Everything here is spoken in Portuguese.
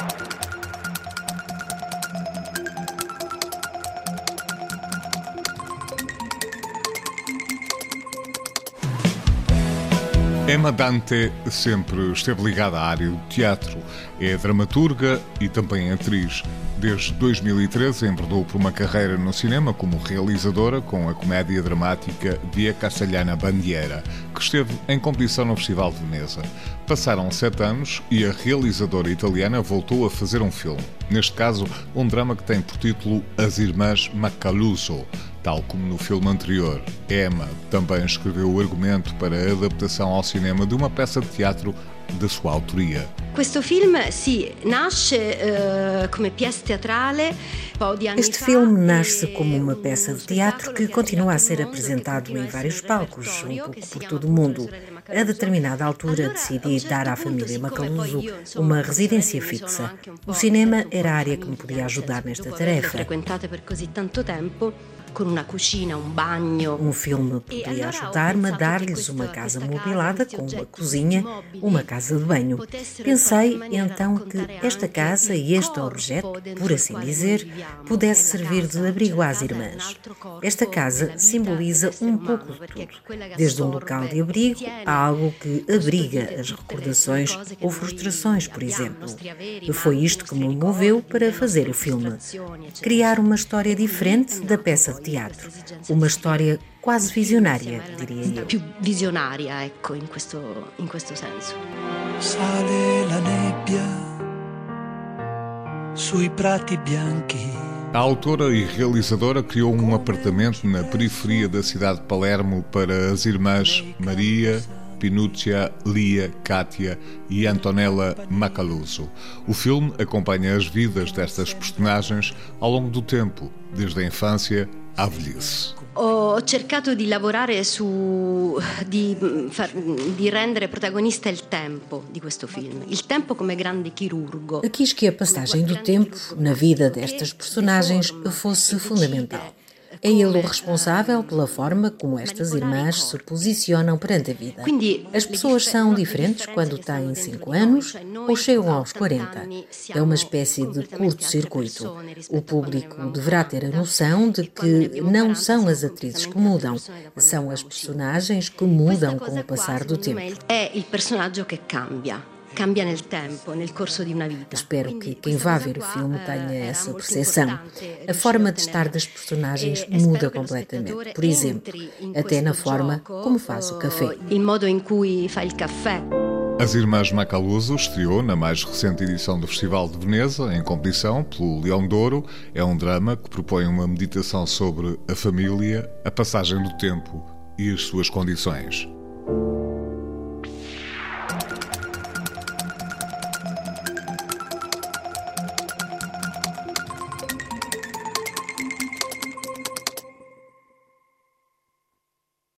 Thank you. Emma Dante sempre esteve ligada à área do teatro. É dramaturga e também atriz. Desde 2013 embredou por uma carreira no cinema como realizadora com a comédia dramática Via Castellana Bandiera, que esteve em competição no Festival de Veneza. Passaram sete anos e a realizadora italiana voltou a fazer um filme. Neste caso, um drama que tem por título As Irmãs Macaluso. Tal como no filme anterior, Emma também escreveu o argumento para a adaptação ao cinema de uma peça de teatro da sua autoria. Uh, teatrale este filme nasce como uma peça de teatro que continua a ser apresentado em vários palcos, um pouco por todo o mundo. A determinada altura decidi dar à família Macaluso uma residência fixa. O cinema era a área que me podia ajudar nesta tarefa. Um filme poderia ajudar-me a dar-lhes uma casa mobilada com uma cozinha, uma casa de banho. Pensei então que esta casa e este objeto, por assim dizer, pudesse servir de abrigo às irmãs. Esta casa simboliza um pouco de tudo, desde um local de abrigo a algo que abriga as recordações ou frustrações, por exemplo. E foi isto que me moveu para fazer o filme. Criar uma história diferente da peça de teatro. Uma história quase visionária, diria eu. Più visionaria, ecco, in questo, in questo senso. Sale la nebbia sui prati bianchi a autora e realizadora criou um apartamento na periferia da cidade de Palermo para as irmãs Maria, Pinúcia, Lia, Kátia e Antonella Macaluso. O filme acompanha as vidas destas personagens ao longo do tempo, desde a infância à velhice. Ho cercato di lavorare su di, far, di rendere protagonista il tempo di questo film, il tempo come grande chirurgo. Quis que a passagem do tempo na vida destas personagens fosse fundamental. É ele o responsável pela forma como estas irmãs se posicionam perante a vida. As pessoas são diferentes quando têm 5 anos ou chegam aos 40. É uma espécie de curto-circuito. O público deverá ter a noção de que não são as atrizes que mudam, são as personagens que mudam com o passar do tempo. É o personagem que cambia cambia nel tempo, nel corso di una vita. Espero que quem vá ver o filme tenha essa percepção. A forma de estar das personagens muda completamente. Por exemplo, até na forma como faz o café. Il modo in cui fa il caffè. As Irmãs Macaluso estreou na mais recente edição do Festival de Veneza, em competição pelo Leão Douro. É um drama que propõe uma meditação sobre a família, a passagem do tempo e as suas condições.